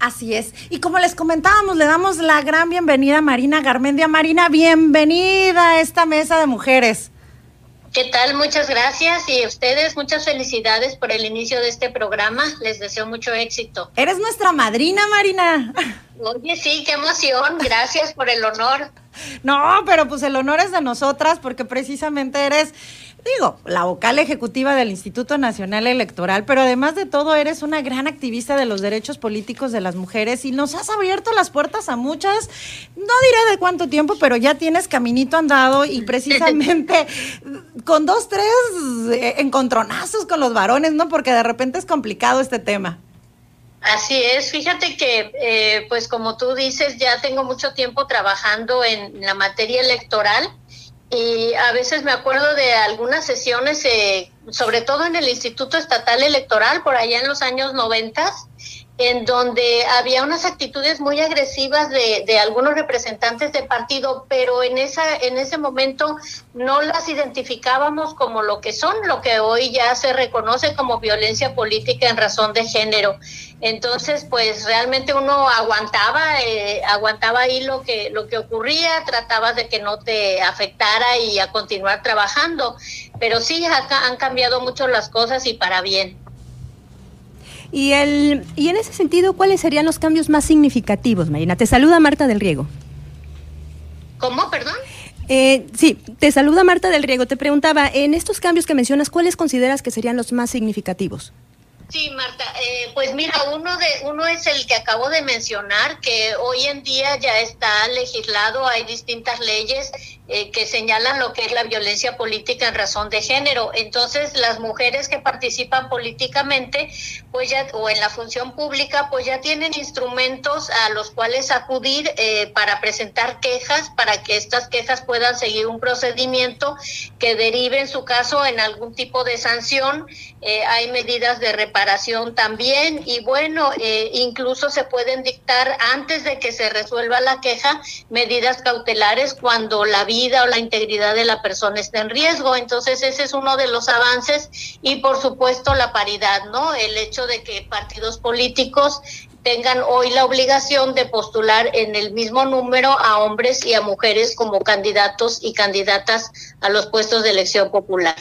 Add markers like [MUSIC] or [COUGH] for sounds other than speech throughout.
Así es. Y como les comentábamos, le damos la gran bienvenida a Marina Garmendia. Marina, bienvenida a esta mesa de mujeres. ¿Qué tal? Muchas gracias y a ustedes muchas felicidades por el inicio de este programa. Les deseo mucho éxito. Eres nuestra madrina, Marina. Oye, sí, qué emoción. Gracias por el honor. [LAUGHS] No, pero pues el honor es de nosotras porque precisamente eres digo, la vocal ejecutiva del Instituto Nacional Electoral, pero además de todo eres una gran activista de los derechos políticos de las mujeres y nos has abierto las puertas a muchas, no diré de cuánto tiempo, pero ya tienes caminito andado y [LAUGHS] precisamente con dos, tres eh, encontronazos con los varones, ¿no? Porque de repente es complicado este tema. Así es, fíjate que, eh, pues como tú dices, ya tengo mucho tiempo trabajando en la materia electoral y a veces me acuerdo de algunas sesiones, eh, sobre todo en el Instituto Estatal Electoral, por allá en los años noventas, en donde había unas actitudes muy agresivas de, algunos representantes de partido, pero en esa en ese momento no las identificábamos como lo que son, lo que hoy ya se reconoce como violencia política en razón de género. Entonces, pues realmente uno aguantaba, eh, aguantaba ahí lo que lo que ocurría, trataba de que no te afectara y a continuar trabajando. Pero sí, acá han cambiado mucho las cosas y para bien. Y, el, y en ese sentido, ¿cuáles serían los cambios más significativos, Marina? Te saluda Marta del Riego. ¿Cómo, perdón? Eh, sí, te saluda Marta del Riego. Te preguntaba, en estos cambios que mencionas, ¿cuáles consideras que serían los más significativos? Sí, Marta, eh, pues mira, uno de uno es el que acabo de mencionar, que hoy en día ya está legislado, hay distintas leyes eh, que señalan lo que es la violencia política en razón de género. Entonces, las mujeres que participan políticamente, pues ya, o en la función pública, pues ya tienen instrumentos a los cuales acudir eh, para presentar quejas, para que estas quejas puedan seguir un procedimiento que derive en su caso en algún tipo de sanción. Eh, hay medidas de reparación también y bueno, incluso se pueden dictar antes de que se resuelva la queja medidas cautelares cuando la vida o la integridad de la persona está en riesgo. Entonces ese es uno de los avances y por supuesto la paridad, ¿no? El hecho de que partidos políticos tengan hoy la obligación de postular en el mismo número a hombres y a mujeres como candidatos y candidatas a los puestos de elección popular.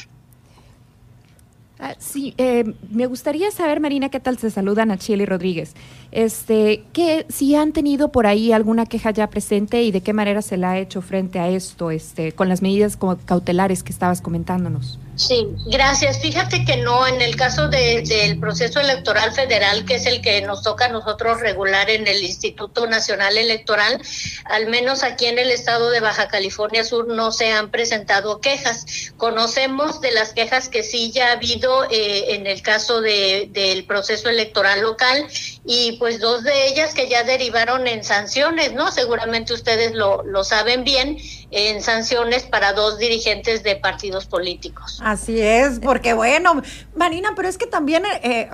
Ah, sí, eh, me gustaría saber, Marina, qué tal se saludan a Chile Rodríguez. Este, que si han tenido por ahí alguna queja ya presente y de qué manera se la ha hecho frente a esto, este, con las medidas cautelares que estabas comentándonos. Sí, gracias. Fíjate que no, en el caso de, del proceso electoral federal, que es el que nos toca a nosotros regular en el Instituto Nacional Electoral, al menos aquí en el estado de Baja California Sur no se han presentado quejas. Conocemos de las quejas que sí ya ha habido eh, en el caso de, del proceso electoral local y pues dos de ellas que ya derivaron en sanciones, ¿no? Seguramente ustedes lo, lo saben bien, en sanciones para dos dirigentes de partidos políticos. Así es, porque bueno, Marina, pero es que también eh,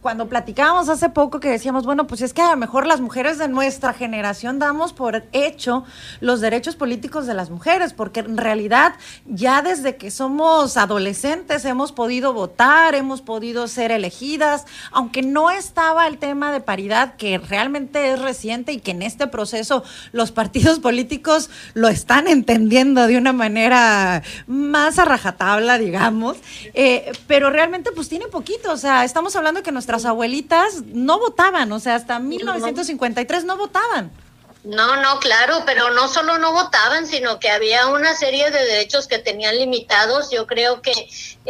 cuando platicábamos hace poco que decíamos, bueno, pues es que a lo mejor las mujeres de nuestra generación damos por hecho los derechos políticos de las mujeres, porque en realidad ya desde que somos adolescentes hemos podido votar, hemos podido ser elegidas, aunque no estaba el tema de paridad que realmente es reciente y que en este proceso los partidos políticos lo están entendiendo de una manera más a rajatabla, digamos, eh, pero realmente pues tiene poquito, o sea, estamos hablando que nuestras abuelitas no votaban, o sea, hasta 1953 no votaban. No, no, claro, pero no solo no votaban, sino que había una serie de derechos que tenían limitados. Yo creo que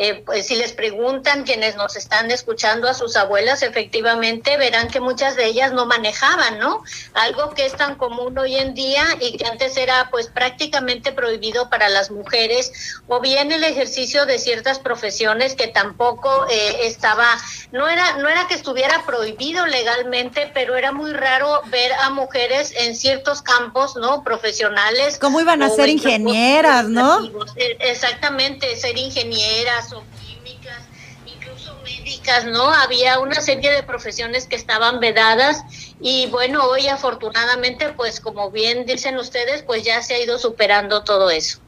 eh, pues si les preguntan quienes nos están escuchando a sus abuelas, efectivamente verán que muchas de ellas no manejaban, ¿no? Algo que es tan común hoy en día y que antes era pues prácticamente prohibido para las mujeres, o bien el ejercicio de ciertas profesiones que tampoco eh, estaba, no era, no era que estuviera prohibido legalmente, pero era muy raro ver a mujeres en ciertos campos, ¿no? Profesionales. ¿Cómo iban a ser ingenieras, no? E, exactamente, ser ingenieras o químicas, incluso médicas, ¿no? Había una serie de profesiones que estaban vedadas y bueno, hoy afortunadamente, pues como bien dicen ustedes, pues ya se ha ido superando todo eso.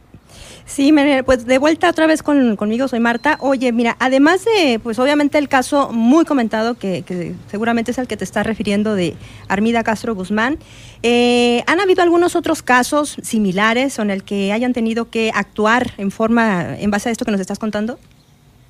Sí, pues de vuelta otra vez conmigo, soy Marta. Oye, mira, además de, pues obviamente el caso muy comentado, que, seguramente es al que te estás refiriendo de Armida Castro Guzmán, eh, ¿han habido algunos otros casos similares en el que hayan tenido que actuar en forma, en base a esto que nos estás contando?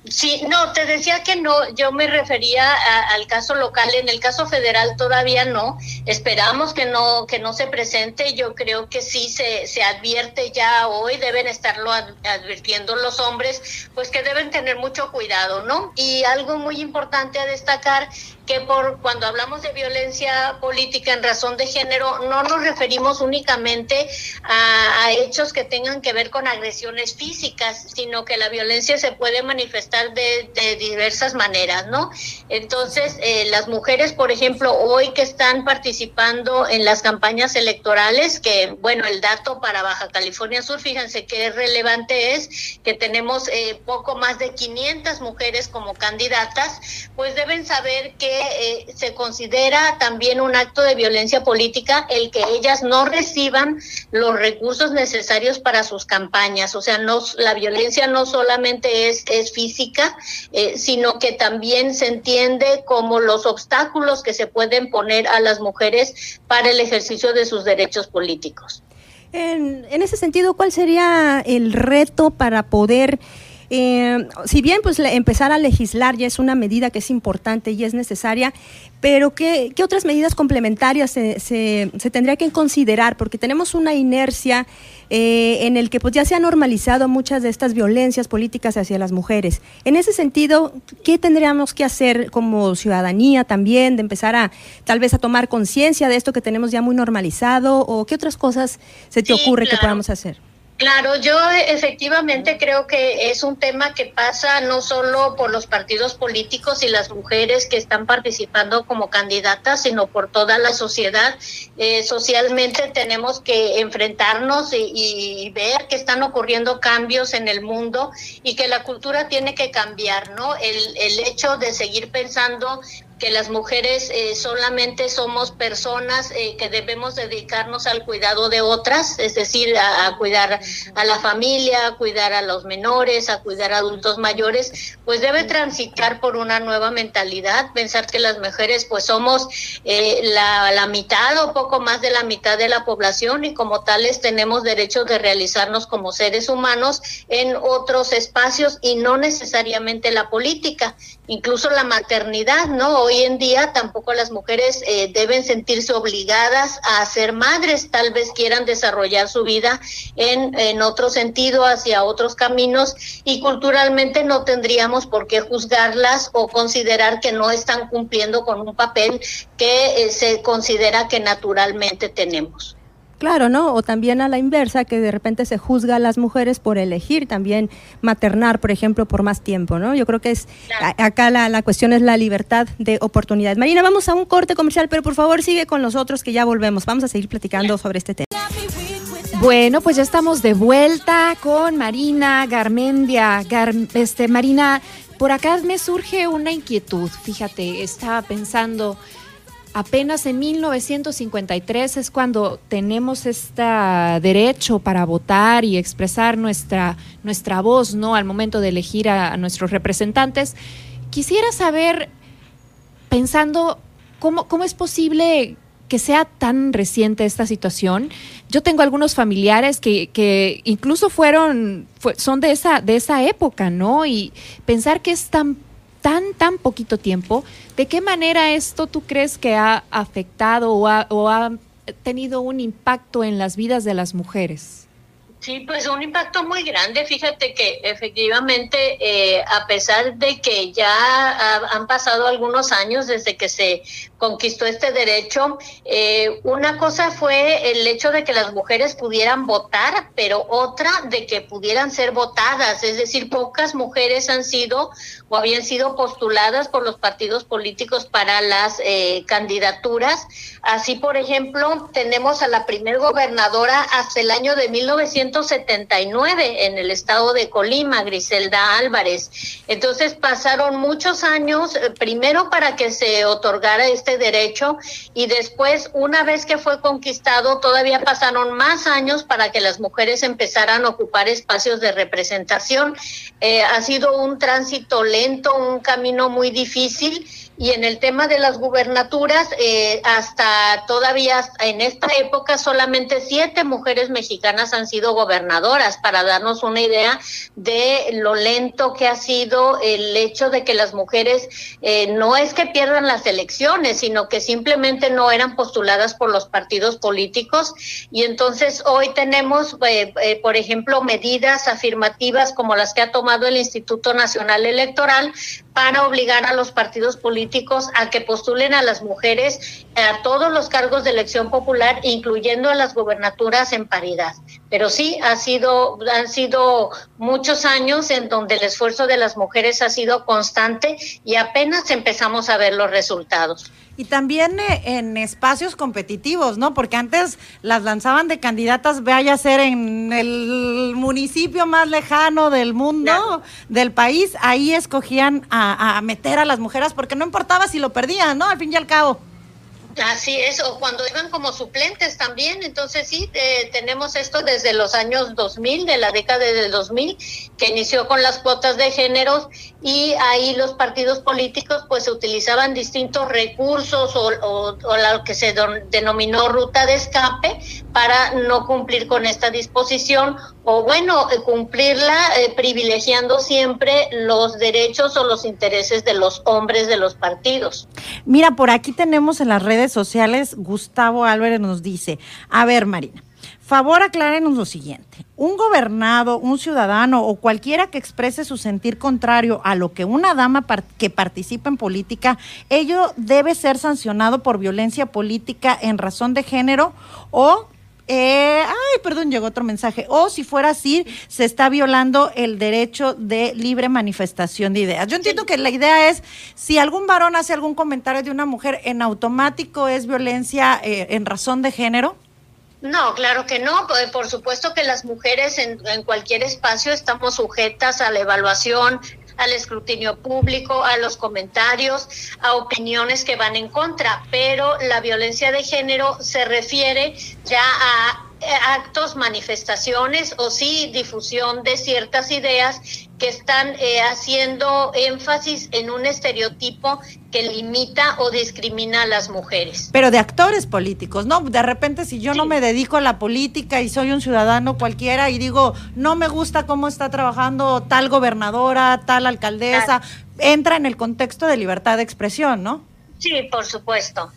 Sí, no, te decía que no, yo me refería al caso local, en el caso federal todavía no, esperamos que no que no se presente, yo creo que sí se, se advierte ya hoy, deben estarlo advirtiendo los hombres, pues que deben tener mucho cuidado, ¿no? Y algo muy importante a destacar que por cuando hablamos de violencia política en razón de género no nos referimos únicamente a, hechos que tengan que ver con agresiones físicas, sino que la violencia se puede manifestar de, diversas maneras, ¿no? Entonces, eh, las mujeres, por ejemplo, hoy que están participando en las campañas electorales, que bueno, el dato para Baja California Sur, fíjense que relevante es que tenemos eh, poco más de 500 mujeres como candidatas, pues deben saber que eh, se considera también un acto de violencia política el que ellas no reciban los recursos necesarios para sus campañas. O sea, no, la violencia no solamente es, es física, eh, sino que también se entiende como los obstáculos que se pueden poner a las mujeres para el ejercicio de sus derechos políticos. En, en ese sentido, ¿cuál sería el reto para poder eh, si bien pues empezar a legislar ya es una medida que es importante y es necesaria, pero ¿qué, otras medidas complementarias se, se, tendría que considerar? Porque tenemos una inercia eh, en el que pues ya se ha normalizado muchas de estas violencias políticas hacia las mujeres. En ese sentido, ¿qué tendríamos que hacer como ciudadanía también, de empezar a tal vez a tomar conciencia de esto que tenemos ya muy normalizado? ¿O qué otras cosas se te ocurre que podamos hacer? Claro, yo efectivamente creo que es un tema que pasa no solo por los partidos políticos y las mujeres que están participando como candidatas, sino por toda la sociedad. Eh, socialmente tenemos que enfrentarnos y, y, ver que están ocurriendo cambios en el mundo y que la cultura tiene que cambiar, ¿no? El, el hecho de seguir pensando que las mujeres eh, solamente somos personas eh, que debemos dedicarnos al cuidado de otras, es decir, a, cuidar a la familia, a cuidar a los menores, a cuidar a adultos mayores, pues debe transitar por una nueva mentalidad, pensar que las mujeres pues somos eh, la, la mitad o poco más de la mitad de la población y como tales tenemos derecho de realizarnos como seres humanos en otros espacios y no necesariamente la política, incluso la maternidad, ¿no? hoy en día tampoco las mujeres eh, deben sentirse obligadas a ser madres, tal vez quieran desarrollar su vida en, en otro sentido, hacia otros caminos, y culturalmente no tendríamos por qué juzgarlas o considerar que no están cumpliendo con un papel que eh, se considera que naturalmente tenemos. Claro, ¿no? O también a la inversa, que de repente se juzga a las mujeres por elegir también maternar, por ejemplo, por más tiempo, ¿no? Yo creo que es acá la, la, cuestión es la libertad de oportunidades. Marina, vamos a un corte comercial, pero por favor sigue con nosotros que ya volvemos. Vamos a seguir platicando sobre este tema. Bueno, pues ya estamos de vuelta con Marina Garmendia. este, Marina, por acá me surge una inquietud. Fíjate, estaba pensando apenas en 1953 es cuando tenemos este derecho para votar y expresar nuestra, nuestra voz, ¿no? Al momento de elegir a, nuestros representantes. Quisiera saber, pensando, ¿cómo, cómo es posible que sea tan reciente esta situación. Yo tengo algunos familiares que, que incluso fueron, son de esa, de esa época, ¿no? Y pensar que es tan tan, tan poquito tiempo, ¿de qué manera esto tú crees que ha afectado o ha, o ha tenido un impacto en las vidas de las mujeres? Sí, pues un impacto muy grande. Fíjate que efectivamente, eh, a pesar de que ya han pasado algunos años desde que se conquistó este derecho, eh, una cosa fue el hecho de que las mujeres pudieran votar, pero otra de que pudieran ser votadas. Es decir, pocas mujeres han sido o habían sido postuladas por los partidos políticos para las eh, candidaturas. Así, por ejemplo, tenemos a la primer gobernadora hasta el año de 1900 1979 en el estado de Colima, Griselda Álvarez. Entonces pasaron muchos años, eh, primero para que se otorgara este importante derecho y después, una vez que fue conquistado, todavía pasaron más años para que las mujeres empezaran a ocupar espacios de representación. Eh, ha sido un tránsito lento, un camino muy difícil y en el tema de las gubernaturas, eh, hasta todavía en esta época solamente siete mujeres mexicanas han sido gobernadoras, para darnos una idea de lo lento que ha sido el hecho de que las mujeres eh, no es que pierdan las elecciones, sino que simplemente no eran postuladas por los partidos políticos. Y entonces hoy tenemos, eh, por ejemplo, medidas afirmativas como las que ha tomado el Instituto Nacional Electoral para obligar a los partidos políticos a que postulen a las mujeres a todos los cargos de elección popular, incluyendo a las gobernaturas en paridad. Pero sí ha sido, han sido muchos años en donde el esfuerzo de las mujeres ha sido constante y apenas empezamos a ver los resultados. Y también eh, en espacios competitivos, ¿no? Porque antes las lanzaban de candidatas, vaya a ser en el municipio más lejano del mundo, del país, ahí escogían a, a meter a las mujeres porque no importaba si lo perdían, ¿no? Al fin y al cabo. Así es, o cuando iban como suplentes también, entonces sí, eh, tenemos esto desde los años 2000, de la década del 2000, que inició con las cuotas de géneros y ahí los partidos políticos pues utilizaban distintos recursos o, o, lo que se denominó ruta de escape para no cumplir con esta disposición o bueno, cumplirla eh, privilegiando siempre los derechos o los intereses de los hombres de los partidos. Mira, por aquí tenemos en las redes sociales, Gustavo Álvarez nos dice, a ver Marina, favor aclárenos lo siguiente, un gobernado, un ciudadano o cualquiera que exprese su sentir contrario a lo que una dama que participa en política, ello debe ser sancionado por violencia política en razón de género o eh, ay, perdón, llegó otro mensaje. O si fuera así, se está violando el derecho de libre manifestación de ideas. Yo entiendo que la idea es, si algún varón hace algún comentario de una mujer, en automático es violencia eh, en razón de género. No, claro que no. Por supuesto que las mujeres en, en, cualquier espacio estamos sujetas a la evaluación, al escrutinio público, a los comentarios, a opiniones que van en contra, pero la violencia de género se refiere ya a actos, manifestaciones o sí difusión de ciertas ideas que están eh, haciendo énfasis en un estereotipo que limita o discrimina a las mujeres. Pero de actores políticos, ¿no? De repente si yo no me dedico a la política y soy un ciudadano cualquiera y digo, no me gusta cómo está trabajando tal gobernadora, tal alcaldesa, entra en el contexto de libertad de expresión, ¿no? Sí, por supuesto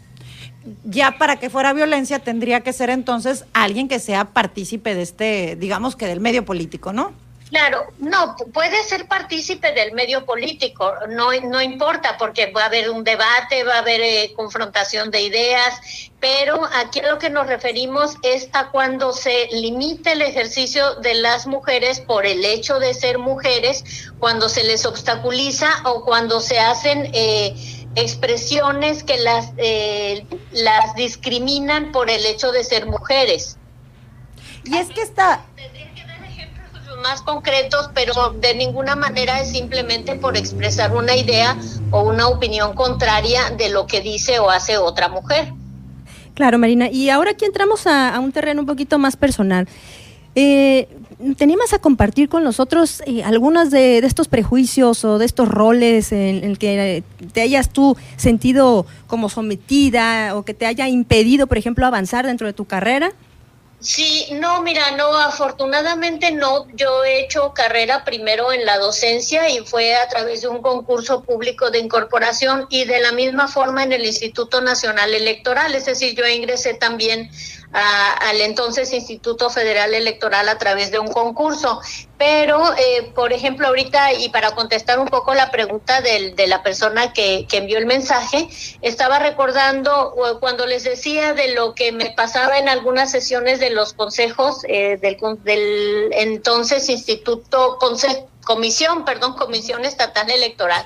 ya para que fuera violencia tendría que ser entonces alguien que sea partícipe de este, digamos que del medio político, ¿no? Claro, no, puede ser partícipe del medio político, no, no importa, porque va a haber un debate, va a haber eh, confrontación de ideas, pero aquí a lo que nos referimos es a cuando se limite el ejercicio de las mujeres por el hecho de ser mujeres, cuando se les obstaculiza o cuando se hacen... Eh, expresiones que las, eh, las discriminan por el hecho de ser mujeres. Y es que está... Tendría que dar ejemplos más concretos, pero de ninguna manera es simplemente por expresar una idea o una opinión contraria de lo que dice o hace otra mujer. Claro, Marina. Y ahora aquí entramos a, a un terreno un poquito más personal. Eh, ¿Te animas a compartir con nosotros eh, algunos de, estos prejuicios o de estos roles en, el que te hayas tú sentido como sometida o que te haya impedido, por ejemplo, avanzar dentro de tu carrera? Sí, no, mira, no, afortunadamente no. Yo he hecho carrera primero en la docencia y fue a través de un concurso público de incorporación y de la misma forma en el Instituto Nacional Electoral. Es decir, yo ingresé también al entonces Instituto Federal Electoral a través de un concurso. Pero, eh, por ejemplo, ahorita, y para contestar un poco la pregunta del, de la persona que, que, envió el mensaje, estaba recordando cuando les decía de lo que me pasaba en algunas sesiones de los consejos eh, del, del entonces Instituto Comisión, perdón, Comisión Estatal Electoral,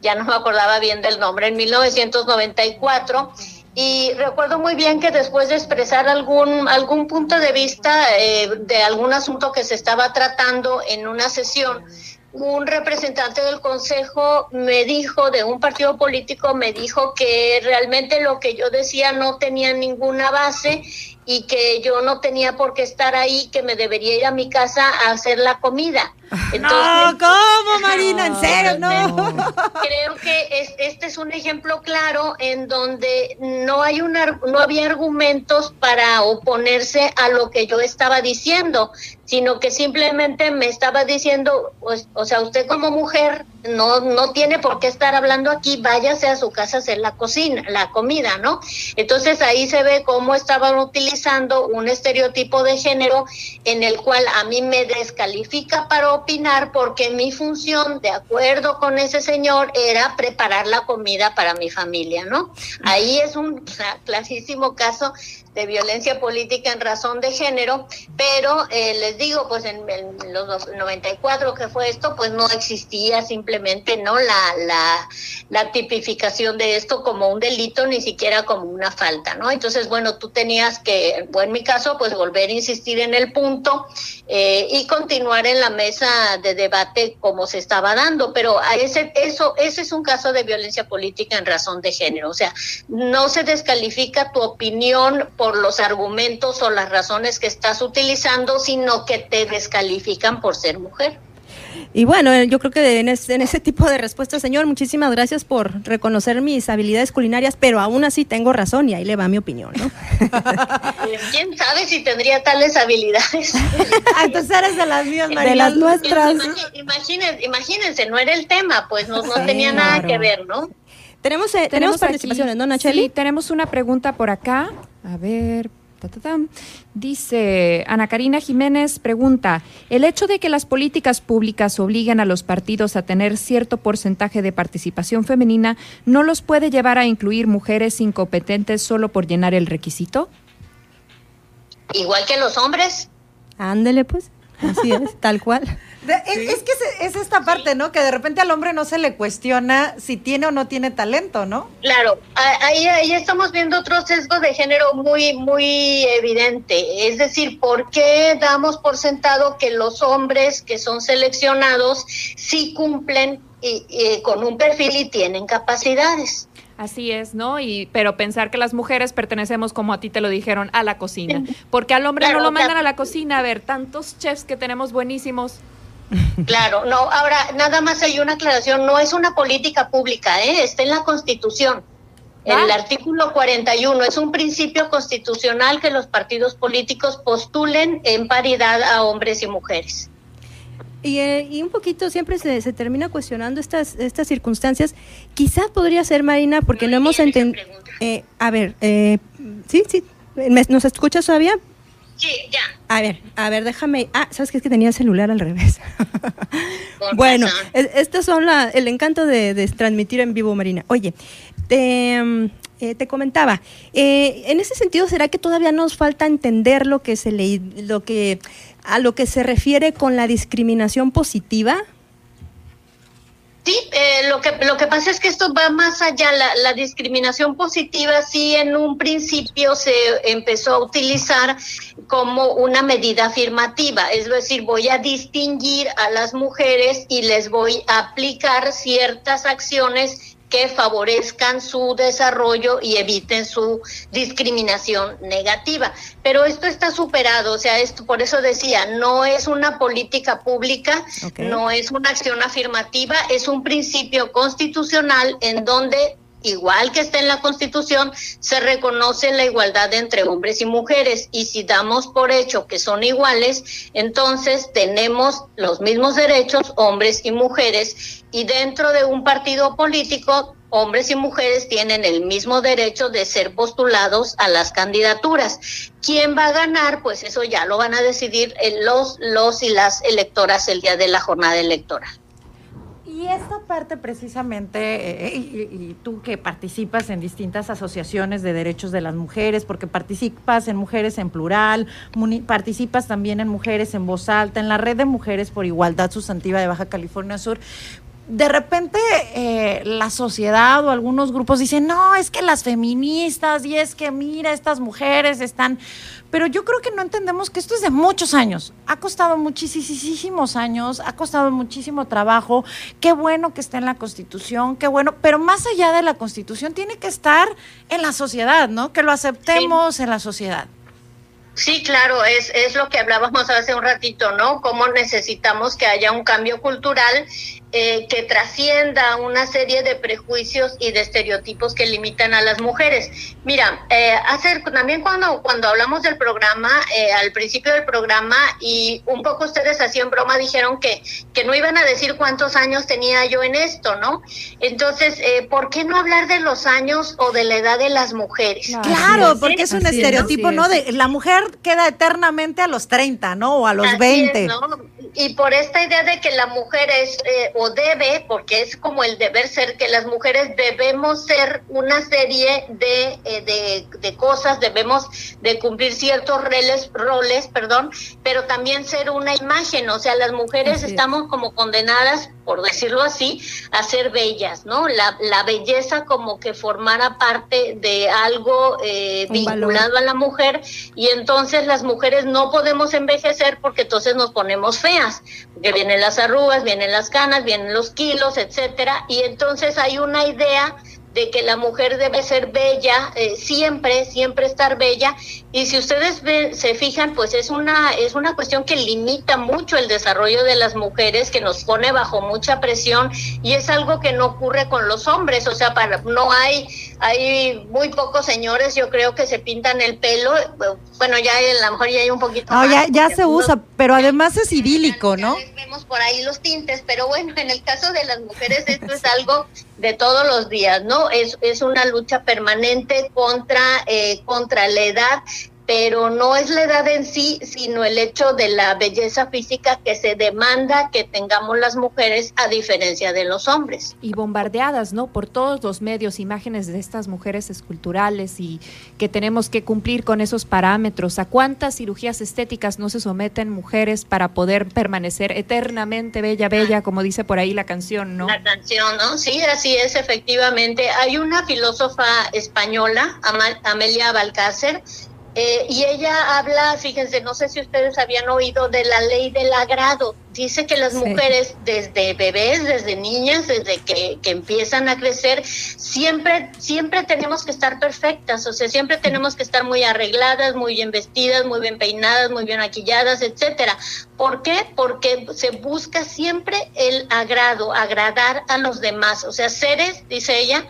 ya no me acordaba bien del nombre, en 1994 y recuerdo muy bien que después de expresar algún, algún punto de vista eh, de algún asunto que se estaba tratando en una sesión, un representante del consejo me dijo, de un partido político, me dijo que realmente lo que yo decía no tenía ninguna base y que yo no tenía por qué estar ahí, que me debería ir a mi casa a hacer la comida. [LAUGHS] no, ¿cómo, [LAUGHS] Marina? ¿En serio? No. [LAUGHS] Creo que este es un ejemplo claro en donde no hay una, no había argumentos para oponerse a lo que yo estaba diciendo, sino que simplemente me estaba diciendo, pues, o sea, usted como mujer no, no tiene por qué estar hablando aquí, váyase a su casa a hacer la cocina, la comida, ¿no? Entonces ahí se ve cómo estaban utilizando un estereotipo de género en el cual a mí me descalifica para opinar porque mi función, de acuerdo con ese señor, era preparar la comida para mi familia, ¿no? Ahí es un clasísimo caso de violencia política en razón de género, pero eh, les digo, pues en, los 94 que fue esto, pues no existía simplemente no la, la, la, tipificación de esto como un delito, ni siquiera como una falta, ¿no? Entonces, bueno, tú tenías que, bueno, en mi caso, pues volver a insistir en el punto eh, y continuar en la mesa de debate como se estaba dando, pero a ese, eso, ese es un caso de violencia política en razón de género, o sea, no se descalifica tu opinión por los argumentos o las razones que estás utilizando, sino que te descalifican por ser mujer. Y bueno, eh, yo creo que en, ese tipo de respuesta, señor, muchísimas gracias por reconocer mis habilidades culinarias, pero aún así tengo razón y ahí le va mi opinión, ¿no? ¿Quién sabe si tendría tales habilidades? [LAUGHS] Ah, entonces eres de las mías, De las nuestras. Imagínense, imagínense, no era el tema, pues no, no tenía nada que ver, ¿no? Tenemos, eh, tenemos, participaciones, ¿no, Nacheli? Sí, tenemos una pregunta por acá. A ver. Dice Ana Karina Jiménez, pregunta, ¿el hecho de que las políticas públicas obliguen a los partidos a tener cierto porcentaje de participación femenina no los puede llevar a incluir mujeres incompetentes solo por llenar el requisito? Igual que los hombres. Ándele pues, así es, tal cual. Es, que es, esta parte, ¿no? Que de repente al hombre no se le cuestiona si tiene o no tiene talento, ¿no? Claro, ahí, ahí estamos viendo otro sesgo de género muy, muy evidente. Es decir, ¿por qué damos por sentado que los hombres que son seleccionados sí cumplen con un perfil y tienen capacidades? Así es, ¿no? Y pero pensar que las mujeres pertenecemos como a ti te lo dijeron a la cocina, porque al hombre no lo mandan a la cocina, a ver, tantos chefs que tenemos buenísimos. Claro, no, ahora nada más hay una aclaración, no es una política pública, ¿eh? está en la Constitución. En el artículo 41 es un principio constitucional que los partidos políticos postulen en paridad a hombres y mujeres. Y, eh, y un poquito siempre se, se, termina cuestionando estas, estas circunstancias. Quizás podría ser, Marina, porque no, hemos entendido... Eh, a ver, eh, sí, sí, ¿nos escuchas todavía? Sí, ya. A ver, a ver, déjame. Ah, ¿sabes qué? Es que tenía el celular al revés. [LAUGHS] bueno, estos son la, el encanto de, transmitir en vivo, Marina. Oye, te, mm, eh, te comentaba, eh, en ese sentido, ¿será que todavía nos falta entender lo que se le, lo que, a lo que se refiere con la discriminación positiva? Sí, lo, que, lo que pasa es que esto va más allá. La, la, discriminación positiva sí en un principio se empezó a utilizar como una medida afirmativa, es decir, voy a distinguir a las mujeres y les voy a aplicar ciertas acciones que favorezcan su desarrollo y eviten su discriminación negativa. Pero esto está superado, o sea, esto por eso decía, no es una política pública, no es una acción afirmativa, es un principio constitucional en donde igual que está en la Constitución, se reconoce la igualdad entre hombres y mujeres. Y si damos por hecho que son iguales, entonces tenemos los mismos derechos, hombres y mujeres, y dentro de un partido político, hombres y mujeres tienen el mismo derecho de ser postulados a las candidaturas. ¿Quién va a ganar? Pues eso ya lo van a decidir los, los y las electoras el día de la jornada electoral. Y esta parte precisamente, eh, y, tú que participas en distintas asociaciones de derechos de las mujeres, porque participas en Mujeres en Plural, participas también en Mujeres en Voz Alta, en la Red de Mujeres por Igualdad Sustantiva de Baja California Sur, de repente eh, la sociedad o algunos grupos dicen, no, es que las feministas y es que mira, estas mujeres están... Pero yo creo que no entendemos que esto es de muchos años. Ha costado muchísimos años, ha costado muchísimo trabajo. Qué bueno que esté en la Constitución, qué bueno. Pero más allá de la Constitución, tiene que estar en la sociedad, ¿no? Que lo aceptemos en la sociedad. Sí, claro, es, es lo que hablábamos hace un ratito, ¿no? Cómo necesitamos que haya un cambio cultural eh, que trascienda una serie de prejuicios y de estereotipos que limitan a las mujeres. Mira, eh, hace, también cuando, cuando hablamos del programa, eh, al principio del programa, y un poco ustedes hacían broma, dijeron que, que no iban a decir cuántos años tenía yo en esto, ¿no? Entonces, eh, ¿por qué no hablar de los años o de la edad de las mujeres? Claro, porque es un estereotipo, ¿no? De la mujer queda eternamente a los 30, ¿no? O a los Así 20. es, ¿no? Y por esta idea de que la mujer es eh, o debe, porque es como el deber ser, que las mujeres debemos ser una serie de, eh, de, de cosas, debemos de cumplir ciertos roles, roles, perdón, pero también ser una imagen, o sea, las mujeres Así es. estamos como condenadas, por decirlo así, a ser bellas, ¿no? La, la belleza como que formara parte de algo eh, valor. vinculado a la mujer y entonces las mujeres no podemos envejecer porque entonces nos ponemos feas, porque vienen las arrugas, vienen las canas, vienen los kilos, etcétera, y entonces hay una idea de que la mujer debe ser bella, eh, siempre, siempre estar bella, y si ustedes ve- se fijan, pues es una, es una cuestión que limita mucho el desarrollo de las mujeres, que nos pone bajo mucha presión, y es algo que no ocurre con los hombres, o sea, para, no hay, hay muy pocos señores, yo creo que se pintan el pelo, bueno, ya a lo mejor ya hay un poquito No, más, ya, ya se usa, pero además es idílico, ¿no? vemos por ahí los tintes, pero bueno, en el caso de las mujeres esto es algo de todos los días, ¿no? Es, es una lucha permanente contra, eh, contra la edad, pero no es la edad en sí, sino el hecho de la belleza física que se demanda que tengamos las mujeres a diferencia de los hombres. y bombardeadas, ¿no? Por todos los medios, imágenes de estas mujeres esculturales y que tenemos que cumplir con esos parámetros. ¿A cuántas cirugías estéticas no se someten mujeres para poder permanecer eternamente bella, bella, como dice por ahí la canción, ¿no? La canción, ¿no? Sí, así es, efectivamente. Hay una filósofa española, Ama- Amelia Balcácer, eh, y ella habla, fíjense, no sé si ustedes habían oído de la ley del agrado. Dice que las Sí. mujeres, desde bebés, desde niñas, desde que, que empiezan a crecer, siempre, siempre tenemos que estar perfectas, o sea, siempre tenemos que estar muy arregladas, muy bien vestidas, muy bien peinadas, muy bien maquilladas, etcétera. ¿Por qué? Porque se busca siempre el agrado, agradar a los demás, o sea, seres, dice ella,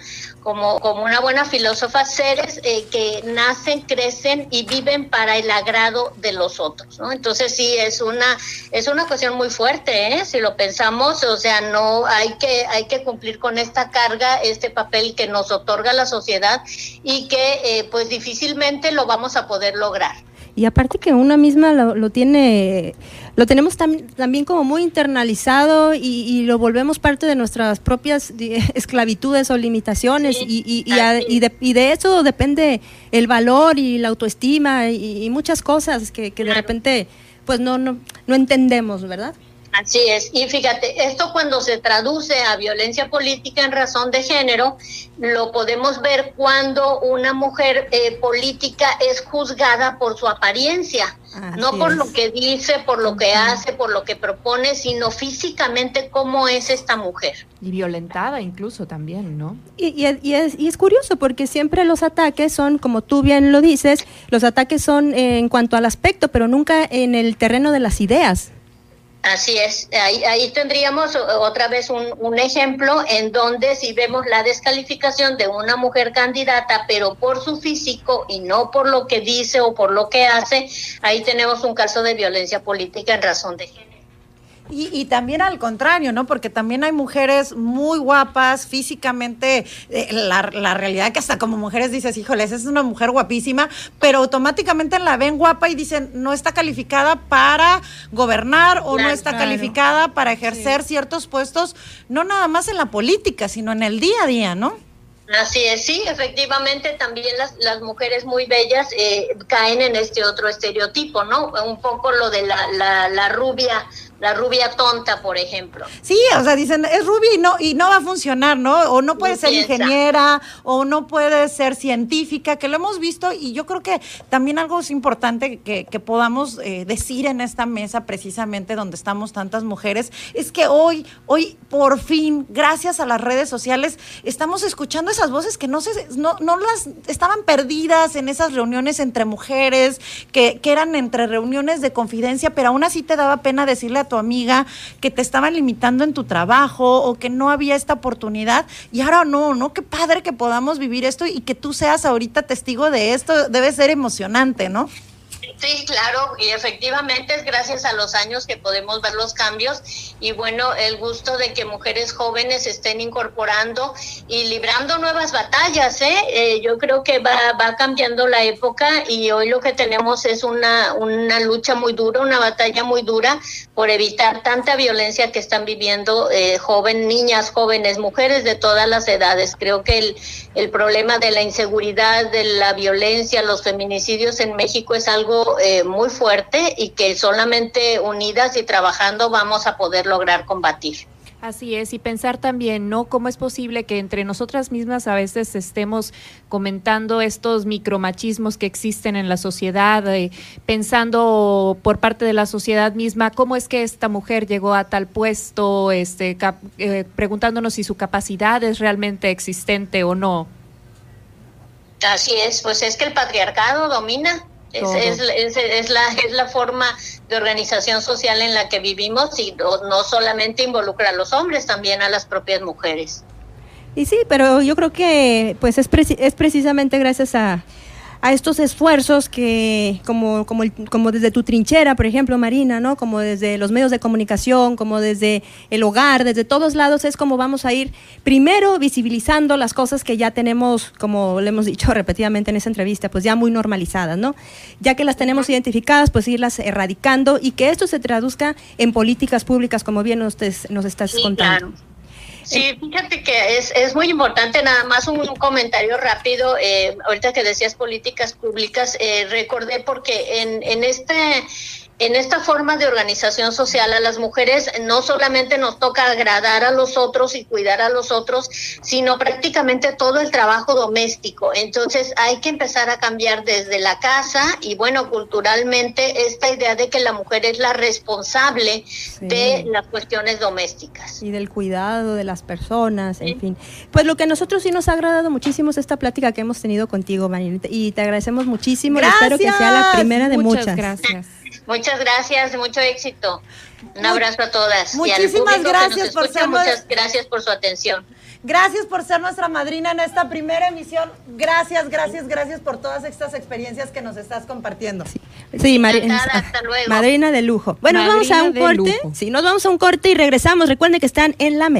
como, como una buena filósofa, seres eh, que nacen, crecen y viven para el agrado de los otros. Entonces sí, es una, es una cuestión muy fuerte, ¿eh? Si lo pensamos, o sea, no hay que, hay que cumplir con esta carga, este papel que nos otorga la sociedad y que eh, pues difícilmente lo vamos a poder lograr. Y aparte que una misma lo tiene, lo tenemos tam- también como muy internalizado y, y lo volvemos parte de nuestras propias [LAUGHS] esclavitudes o limitaciones Sí, y, a- de, y de eso depende el valor y la autoestima y, muchas cosas que, que de repente pues no, no, no entendemos, ¿verdad? Así es. Y fíjate, esto cuando se traduce a violencia política en razón de género, lo podemos ver cuando una mujer eh, política es juzgada por su apariencia, no por es. lo que dice, por lo que hace, por lo que propone, sino físicamente cómo es esta mujer. Y violentada incluso también, ¿no? Y, y es- y es, y es curioso porque siempre los ataques son, como tú bien lo dices, los ataques son eh, en cuanto al aspecto, pero nunca en el terreno de las ideas. Así es, ahí, ahí tendríamos o- otra vez un, un ejemplo en donde si vemos la descalificación de una mujer candidata, pero por su físico y no por lo que dice o por lo que hace, ahí tenemos un caso de violencia política en razón de género. Y, y también al contrario, ¿no? Porque también hay mujeres muy guapas, físicamente, eh, la, la realidad que hasta como mujeres dices, híjole, esa es una mujer guapísima, pero automáticamente la ven guapa y dicen, no está calificada para gobernar o no está claro. calificada para ejercer ciertos puestos, no nada más en la política, sino en el día a día, ¿no? Así es, sí, efectivamente también las, las mujeres muy bellas eh, caen en este otro estereotipo, ¿no? Un poco lo de la, la, la rubia la rubia tonta, por ejemplo. Sí, o sea, dicen, es rubia y no, y no va a funcionar, ¿no? O no puede ser ingeniera, o no puede ser científica, que lo hemos visto, y yo creo que también algo es importante que, podamos eh, decir en esta mesa, precisamente donde estamos tantas mujeres, es que hoy, hoy, por fin, gracias a las redes sociales, estamos escuchando esas voces que no se, no, no las estaban perdidas en esas reuniones entre mujeres, que, que eran entre reuniones de confidencia, pero aún así te daba pena decirle a tu amiga que te estaban limitando en tu trabajo o que no había esta oportunidad y ahora no, ¿no? Qué padre que podamos vivir esto y que tú seas ahorita testigo de esto, debe ser emocionante, ¿no? Sí, claro, y efectivamente es gracias a los años que podemos ver los cambios y bueno, el gusto de que mujeres jóvenes estén incorporando y librando nuevas batallas. ¿eh? eh yo creo que va, va cambiando la época y hoy lo que tenemos es una, una lucha muy dura, una batalla muy dura por evitar tanta violencia que están viviendo eh, joven, niñas, jóvenes, mujeres de todas las edades. Creo que el, el problema de la inseguridad, de la violencia, los feminicidios en México es algo eh, muy fuerte y que solamente unidas y trabajando vamos a poder lograr combatir. Así es, y pensar también, ¿no? ¿Cómo es posible que entre nosotras mismas a veces estemos comentando estos micromachismos que existen en la sociedad, eh, pensando por parte de la sociedad misma, cómo es que esta mujer llegó a tal puesto, este, eh, preguntándonos si su capacidad es realmente existente o no? Así es, pues es que el patriarcado domina es, es, es, la, es la forma de organización social en la que vivimos y no, no solamente involucra a los hombres, también a las propias mujeres. Y sí, pero yo creo que pues es, es precisamente gracias a, a estos esfuerzos que, como, como, como desde tu trinchera, por ejemplo, Marina, ¿no? Como desde los medios de comunicación, como desde el hogar, desde todos lados, es como vamos a ir primero visibilizando las cosas que ya tenemos, como le hemos dicho [LAUGHS] repetidamente en esa entrevista, pues ya muy normalizadas, ¿no? Ya que las tenemos identificadas, pues irlas erradicando y que esto se traduzca en políticas públicas, como bien nos, nos estás contando. Sí, fíjate que es, es muy importante, nada más un, comentario rápido, eh, ahorita que decías políticas públicas, eh, recordé porque en, en este en esta forma de organización social a las mujeres no solamente nos toca agradar a los otros y cuidar a los otros, sino prácticamente todo el trabajo doméstico. Entonces hay que empezar a cambiar desde la casa y bueno, culturalmente esta idea de que la mujer es la responsable de las cuestiones domésticas. Y del cuidado de las personas, en fin. Pues lo que a nosotros sí nos ha agradado muchísimo es esta plática que hemos tenido contigo, María, y te agradecemos muchísimo. Espero que sea la primera de muchas. Gracias. Muchas gracias, mucho éxito. Un abrazo a todas. Muchísimas gracias por ser Muchas gracias por su atención. Gracias por ser nuestra madrina en esta primera emisión. Gracias, gracias, gracias por todas estas experiencias que nos estás compartiendo. Sí, Marina. [LAUGHS] Madrina de lujo. Bueno, nos vamos a un corte. Sí, nos vamos a un corte y regresamos. Recuerden que están en la mesa.